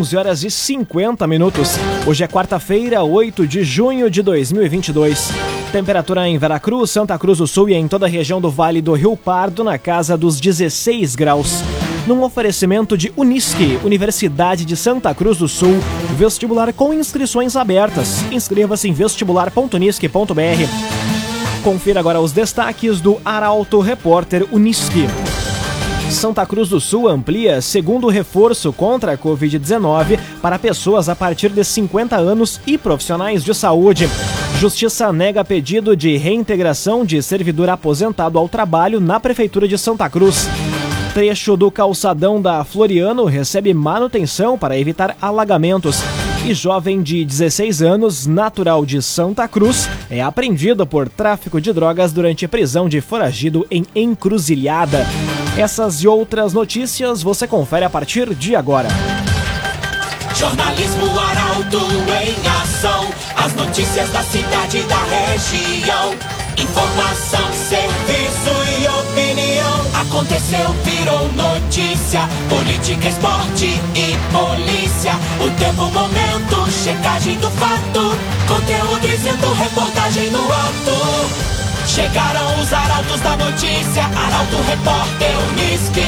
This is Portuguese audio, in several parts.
11 horas e 50 minutos. Hoje é quarta-feira, 8 de junho de 2022. Temperatura em Veracruz, Santa Cruz do Sul e em toda a região do Vale do Rio Pardo na casa dos 16 graus. Num oferecimento de Unisque, Universidade de Santa Cruz do Sul, vestibular com inscrições abertas. Inscreva-se em vestibular.unisque.br. Confira agora os destaques do Arauto Repórter Unisque. Santa Cruz do Sul amplia segundo reforço contra a Covid-19 para pessoas a partir de 50 anos e profissionais de saúde. Justiça nega pedido de reintegração de servidor aposentado ao trabalho na Prefeitura de Santa Cruz. Trecho do calçadão da Floriano recebe manutenção para evitar alagamentos. E jovem de 16 anos, natural de Santa Cruz, é apreendido por tráfico de drogas durante prisão de foragido em Encruzilhada. Essas e outras notícias você confere a partir de agora. Jornalismo Arauto em ação. As notícias da cidade e da região. Informação, serviço e opinião. Aconteceu, virou notícia. Política, esporte e polícia. O tempo, momento, checagem do fato. Conteúdo dizendo, reportagem no ato. Chegaram os arautos da notícia. Arauto, repórter, Unisque.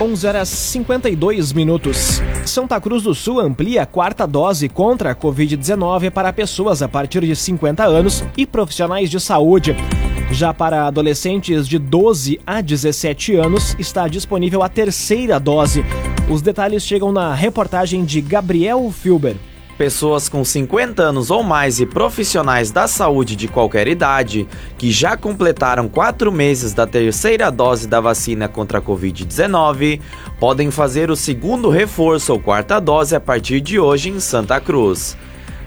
11 horas 52 minutos. Santa Cruz do Sul amplia a quarta dose contra a Covid-19 para pessoas a partir de 50 anos e profissionais de saúde. Já para adolescentes de 12 a 17 anos, está disponível a terceira dose. Os detalhes chegam na reportagem de Gabriel Filber. Pessoas com 50 anos ou mais e profissionais da saúde de qualquer idade que já completaram quatro meses da terceira dose da vacina contra a Covid-19 podem fazer o segundo reforço ou quarta dose a partir de hoje em Santa Cruz.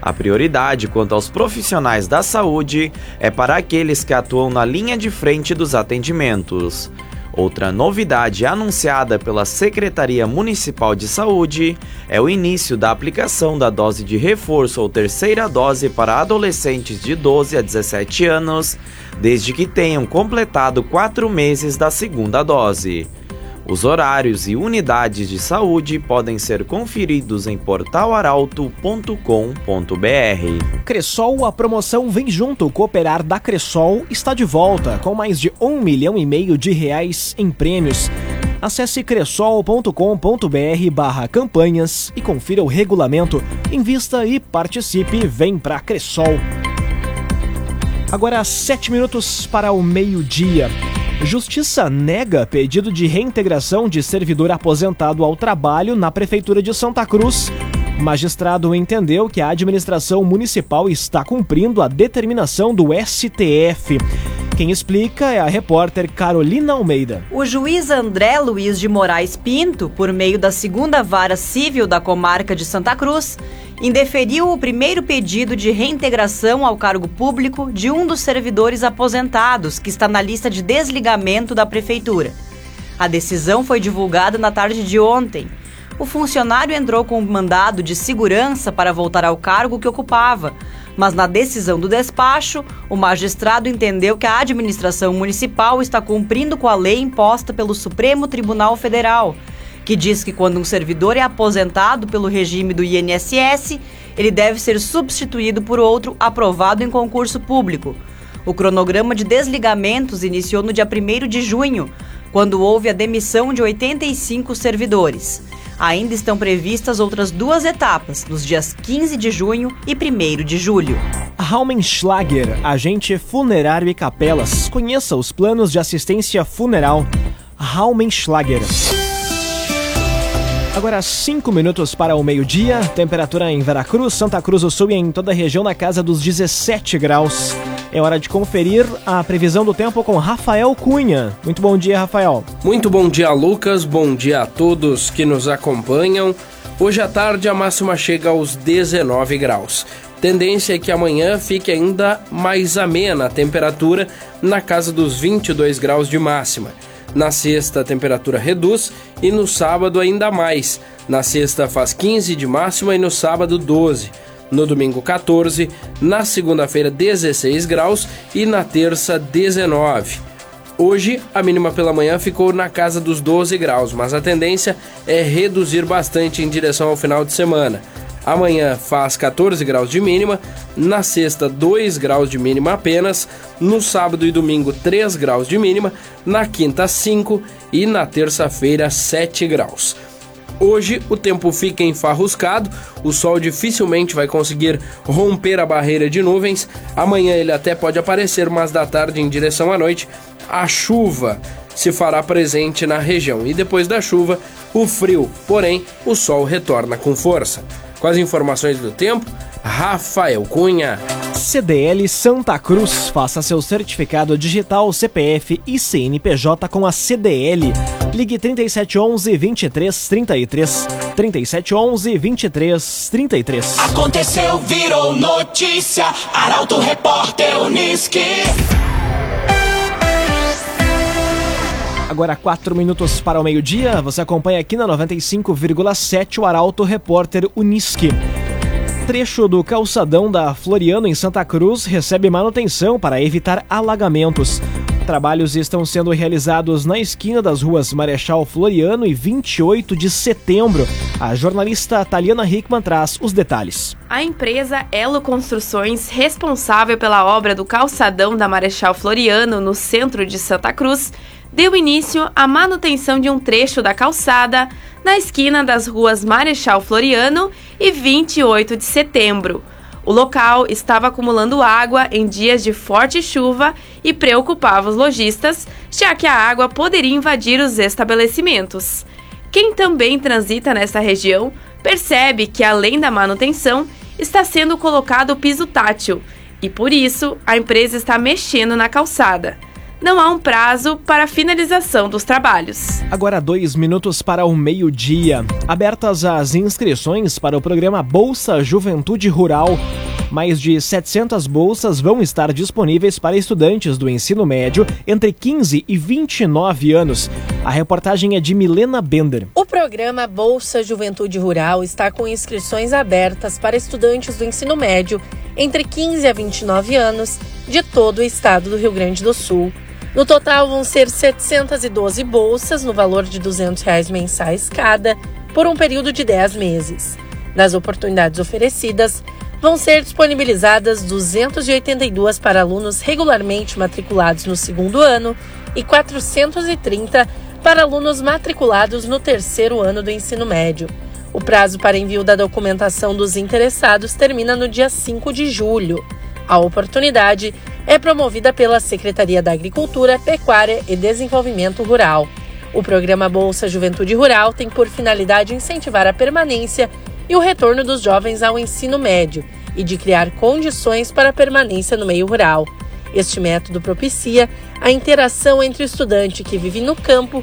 A prioridade quanto aos profissionais da saúde é para aqueles que atuam na linha de frente dos atendimentos. Outra novidade anunciada pela Secretaria Municipal de Saúde é o início da aplicação da dose de reforço ou terceira dose para adolescentes de 12 a 17 anos, desde que tenham completado quatro meses da segunda dose. Os horários e unidades de saúde podem ser conferidos em portalaralto.com.br. Cressol, a promoção Vem Junto Cooperar da Cressol está de volta com mais de um milhão e meio de reais em prêmios. Acesse cressol.com.br barra campanhas e confira o regulamento. Invista e participe. Vem pra Cressol. Agora, sete minutos para o meio-dia. Justiça nega pedido de reintegração de servidor aposentado ao trabalho na Prefeitura de Santa Cruz. Magistrado entendeu que a administração municipal está cumprindo a determinação do STF. Quem explica é a repórter Carolina Almeida. O juiz André Luiz de Moraes Pinto, por meio da segunda vara civil da comarca de Santa Cruz, indeferiu o primeiro pedido de reintegração ao cargo público de um dos servidores aposentados que está na lista de desligamento da prefeitura. A decisão foi divulgada na tarde de ontem. O funcionário entrou com um mandado de segurança para voltar ao cargo que ocupava, mas na decisão do despacho, o magistrado entendeu que a administração municipal está cumprindo com a lei imposta pelo Supremo Tribunal Federal que diz que quando um servidor é aposentado pelo regime do INSS, ele deve ser substituído por outro aprovado em concurso público. O cronograma de desligamentos iniciou no dia 1 de junho, quando houve a demissão de 85 servidores. Ainda estão previstas outras duas etapas, nos dias 15 de junho e 1 de julho. Raumenschlager, agente funerário e capelas. Conheça os planos de assistência funeral. Raumenschlager. Agora 5 minutos para o meio-dia, temperatura em Veracruz, Santa Cruz do Sul e em toda a região na casa dos 17 graus. É hora de conferir a previsão do tempo com Rafael Cunha. Muito bom dia, Rafael. Muito bom dia, Lucas. Bom dia a todos que nos acompanham. Hoje à tarde a máxima chega aos 19 graus. Tendência é que amanhã fique ainda mais amena a temperatura na casa dos 22 graus de máxima. Na sexta, a temperatura reduz e no sábado ainda mais. Na sexta faz 15 de máxima e no sábado 12. No domingo 14, na segunda-feira 16 graus e na terça 19. Hoje, a mínima pela manhã ficou na casa dos 12 graus, mas a tendência é reduzir bastante em direção ao final de semana. Amanhã faz 14 graus de mínima, na sexta 2 graus de mínima apenas, no sábado e domingo 3 graus de mínima, na quinta 5 e na terça-feira 7 graus. Hoje o tempo fica enfarruscado, o sol dificilmente vai conseguir romper a barreira de nuvens. Amanhã ele até pode aparecer, mas da tarde em direção à noite, a chuva se fará presente na região. E depois da chuva, o frio, porém, o sol retorna com força. Com as informações do tempo, Rafael Cunha. CDL Santa Cruz. Faça seu certificado digital CPF e CNPJ com a CDL. Ligue 3711 2333. 3711 2333. Aconteceu, virou notícia. Arauto Repórter Uniski. Agora, 4 minutos para o meio-dia. Você acompanha aqui na 95,7 o Arauto Repórter Uniski trecho do calçadão da Floriano em Santa Cruz recebe manutenção para evitar alagamentos. Trabalhos estão sendo realizados na esquina das ruas Marechal Floriano e 28 de setembro. A jornalista Taliana Hickman traz os detalhes. A empresa Elo Construções, responsável pela obra do calçadão da Marechal Floriano no centro de Santa Cruz, deu início à manutenção de um trecho da calçada na esquina das ruas Marechal Floriano e 28 de setembro. O local estava acumulando água em dias de forte chuva e preocupava os lojistas, já que a água poderia invadir os estabelecimentos. Quem também transita nessa região percebe que, além da manutenção, está sendo colocado o piso tátil e, por isso, a empresa está mexendo na calçada não há um prazo para a finalização dos trabalhos. Agora, dois minutos para o meio-dia. Abertas as inscrições para o programa Bolsa Juventude Rural. Mais de 700 bolsas vão estar disponíveis para estudantes do ensino médio entre 15 e 29 anos. A reportagem é de Milena Bender. O programa Bolsa Juventude Rural está com inscrições abertas para estudantes do ensino médio entre 15 a 29 anos de todo o estado do Rio Grande do Sul. No total, vão ser 712 bolsas, no valor de 200 reais mensais cada, por um período de 10 meses. Das oportunidades oferecidas, vão ser disponibilizadas 282 para alunos regularmente matriculados no segundo ano e 430 para alunos matriculados no terceiro ano do ensino médio. O prazo para envio da documentação dos interessados termina no dia 5 de julho. A oportunidade é promovida pela Secretaria da Agricultura, Pecuária e Desenvolvimento Rural. O programa Bolsa Juventude Rural tem por finalidade incentivar a permanência e o retorno dos jovens ao ensino médio e de criar condições para a permanência no meio rural. Este método propicia a interação entre o estudante que vive no campo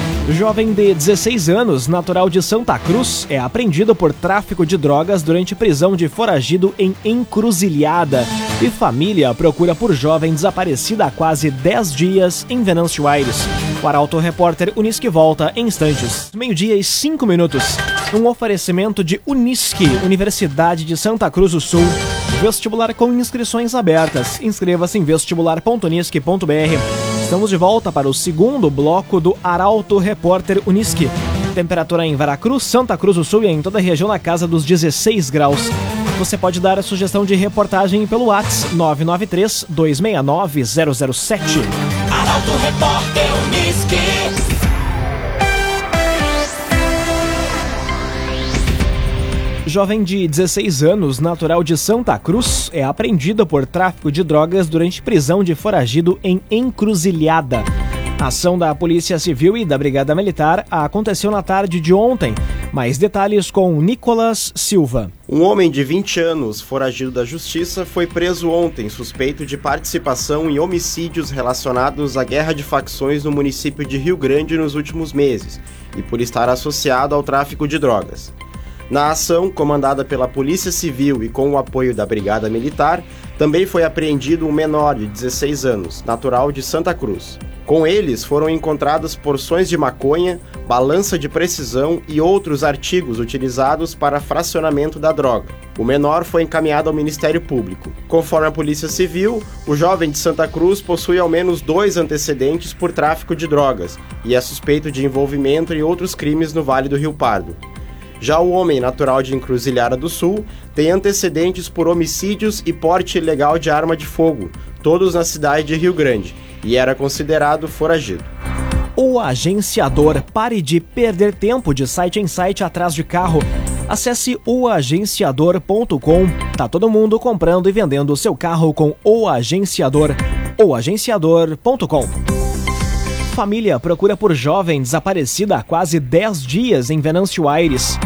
Jovem de 16 anos, natural de Santa Cruz, é apreendido por tráfico de drogas durante prisão de foragido em Encruzilhada. E família procura por jovem desaparecida há quase 10 dias em Venâncio Aires. O Arauto Repórter Unisque volta em instantes. Meio-dia e 5 minutos. Um oferecimento de Unisque, Universidade de Santa Cruz do Sul. Vestibular com inscrições abertas. Inscreva-se em vestibular.unisque.br. Estamos de volta para o segundo bloco do Arauto Repórter Uniski. Temperatura em Veracruz, Santa Cruz do Sul e em toda a região na casa dos 16 graus. Você pode dar a sugestão de reportagem pelo WhatsApp 993 269 007. Arauto Repórter Uniski. Jovem de 16 anos, natural de Santa Cruz, é apreendida por tráfico de drogas durante prisão de foragido em Encruzilhada. A ação da Polícia Civil e da Brigada Militar aconteceu na tarde de ontem. Mais detalhes com Nicolas Silva. Um homem de 20 anos, foragido da justiça, foi preso ontem, suspeito de participação em homicídios relacionados à guerra de facções no município de Rio Grande nos últimos meses e por estar associado ao tráfico de drogas. Na ação, comandada pela Polícia Civil e com o apoio da Brigada Militar, Também foi apreendido um menor de 16 anos, natural de Santa Cruz. Com eles foram encontradas porções de maconha, balança de precisão e outros artigos utilizados para fracionamento da droga. O menor foi encaminhado ao Ministério Público. Conforme a Polícia Civil, o jovem de Santa Cruz possui ao menos dois antecedentes por tráfico de drogas e é suspeito de envolvimento em outros crimes no Vale do Rio Pardo. Já o homem natural de Encruzilhada do Sul tem antecedentes por homicídios e porte ilegal de arma de fogo, todos na cidade de Rio Grande, e era considerado foragido. O agenciador. Pare de perder tempo de site em site atrás de carro. Acesse oagenciador.com. Tá todo mundo comprando e vendendo seu carro com o agenciador. oagenciador.com. Família procura por jovem desaparecida há quase 10 dias em Venâncio Aires.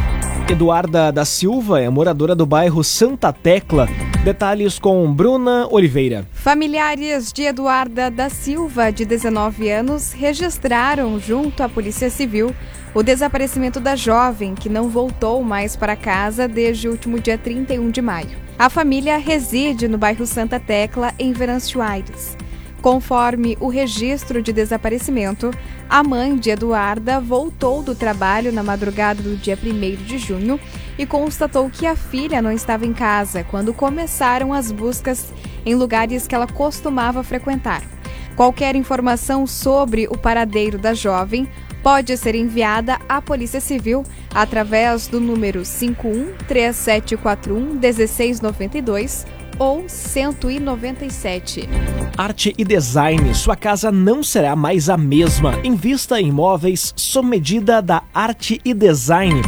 Eduarda da Silva é moradora do bairro Santa Tecla. Detalhes com Bruna Oliveira. Familiares de Eduarda da Silva, de 19 anos, registraram junto à Polícia Civil o desaparecimento da jovem, que não voltou mais para casa desde o último dia 31 de maio. A família reside no bairro Santa Tecla, em Venâncio Aires. Conforme o registro de desaparecimento, a mãe de Eduarda voltou do trabalho na madrugada do dia 1 de junho e constatou que a filha não estava em casa quando começaram as buscas em lugares que ela costumava frequentar. Qualquer informação sobre o paradeiro da jovem pode ser enviada à Polícia Civil através do número 51 3741 1692 ou 197. Arte e design. Sua casa não será mais a mesma. Invista em imóveis sob medida da Arte e Design.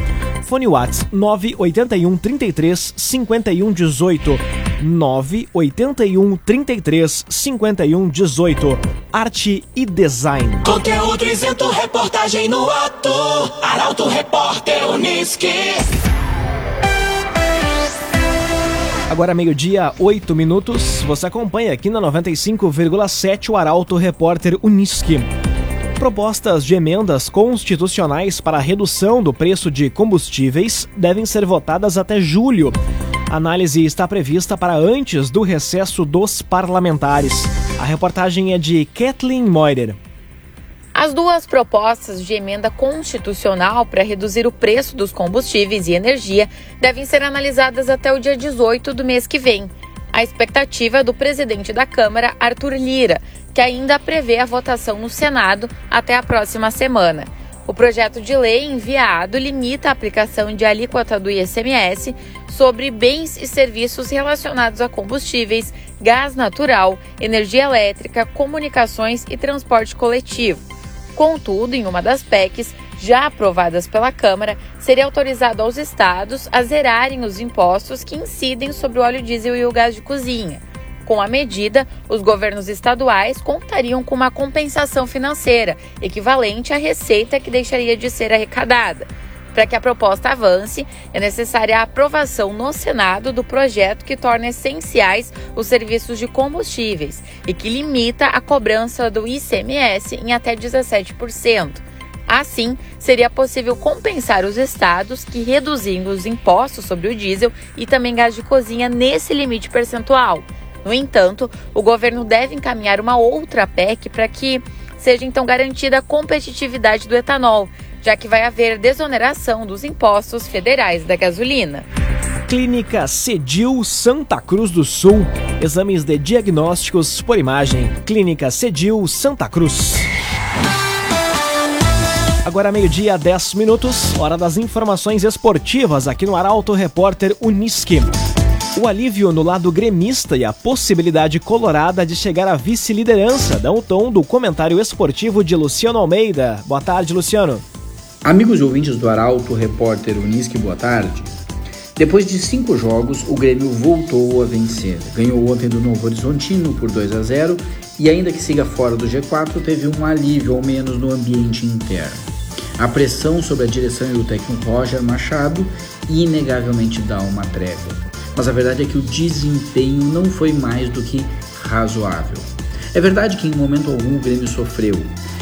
Fone Whats 981 33 51 18. 981 33 51 18. Arte e Design. Conteúdo isento, reportagem no ato. Arauto Repórter Uniski. Agora meio-dia, 8 minutos. Você acompanha aqui na 95,7 o Arauto Repórter Uniski. Propostas de emendas constitucionais para a redução do preço de combustíveis devem ser votadas até julho. A análise está prevista para antes do recesso dos parlamentares. A reportagem é de Kathleen Moider. As duas propostas de emenda constitucional para reduzir o preço dos combustíveis e energia devem ser analisadas até o dia 18 do mês que vem. A expectativa é do presidente da Câmara, Arthur Lira, que ainda prevê a votação no Senado até a próxima semana. O projeto de lei enviado limita a aplicação de alíquota do ICMS sobre bens e serviços relacionados a combustíveis, gás natural, energia elétrica, comunicações e transporte coletivo. Contudo, em uma das PECs, já aprovadas pela Câmara, seria autorizado aos estados a zerarem os impostos que incidem sobre o óleo diesel e o gás de cozinha. Com a medida, os governos estaduais contariam com uma compensação financeira, equivalente à receita que deixaria de ser arrecadada. Para que a proposta avance, é necessária a aprovação no Senado do projeto que torna essenciais os serviços de combustíveis e que limita a cobrança do ICMS em até 17%. Assim, seria possível compensar os estados que reduzindo os impostos sobre o diesel e também gás de cozinha nesse limite percentual. No entanto, o governo deve encaminhar uma outra PEC para que seja então garantida a competitividade do etanol, já que vai haver desoneração dos impostos federais da gasolina. Clínica Cedil Santa Cruz do Sul. Exames de diagnósticos por imagem. Clínica Cedil Santa Cruz. Agora meio-dia, 10 minutos, hora das informações esportivas aqui no Arauto Repórter Uniski. O alívio no lado gremista e a possibilidade colorada de chegar à vice-liderança dão o tom do comentário esportivo de Luciano Almeida. Boa tarde, Luciano. Amigos e ouvintes do Arauto, repórter Unisque, boa tarde. Depois de cinco jogos, o Grêmio voltou a vencer. Ganhou ontem do Novo Horizontino por 2 a 0 e, ainda que siga fora do G4, teve um alívio ao menos no ambiente interno. A pressão sobre a direção e o técnico Roger Machado inegavelmente dá uma trégua. Mas a verdade é que o desempenho não foi mais do que razoável. É verdade que em momento algum o Grêmio sofreu,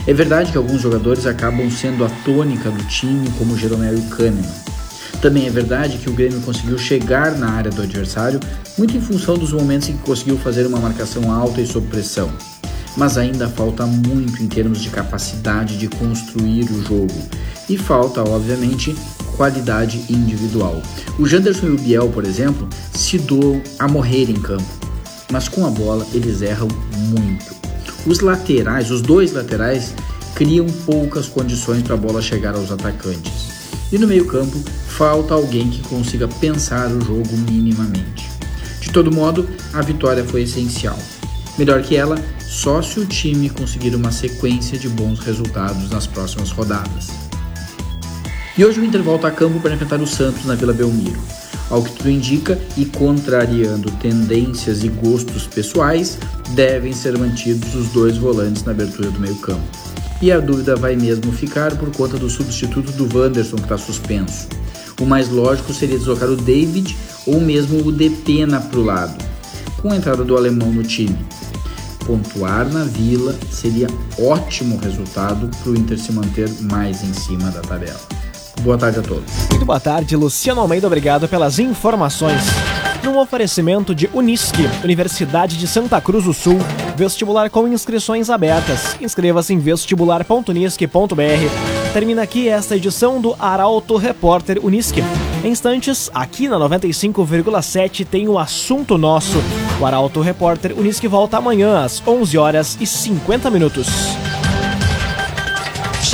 é verdade que alguns jogadores acabam sendo a tônica do time, como Jeromel e Kahneman. Também é verdade que o Grêmio conseguiu chegar na área do adversário muito em função dos momentos em que conseguiu fazer uma marcação alta e sob pressão. Mas ainda falta muito em termos de capacidade de construir o jogo. E falta, obviamente, qualidade individual. O Janderson e o Biel, por exemplo, se doam a morrer em campo, mas com a bola eles erram muito. Os laterais, os dois laterais, criam poucas condições para a bola chegar aos atacantes. E no meio-campo, falta alguém que consiga pensar o jogo minimamente. De todo modo, a vitória foi essencial. Melhor que ela, só se o time conseguir uma sequência de bons resultados nas próximas rodadas. E hoje o Inter volta a campo para enfrentar o Santos na Vila Belmiro. Ao que tudo indica, e contrariando tendências e gostos pessoais, devem ser mantidos os dois volantes na abertura do meio-campo. E a dúvida vai mesmo ficar por conta do substituto do Wanderson que está suspenso. O mais lógico seria deslocar o David ou mesmo o Depena para o lado, com a entrada do alemão no time. Pontuar na Vila seria ótimo resultado para o Inter se manter mais em cima da tabela. Boa tarde a todos. Muito boa tarde, Luciano Almeida. Obrigado pelas informações. Num oferecimento de Unisque, Universidade de Santa Cruz do Sul, vestibular com inscrições abertas. Inscreva-se em vestibular.unisque.br. Termina aqui esta edição do Arauto Repórter Unisque. Em instantes, aqui na 95,7 tem o assunto nosso. O Arauto Repórter Unisque volta amanhã às 11 horas e 50 minutos.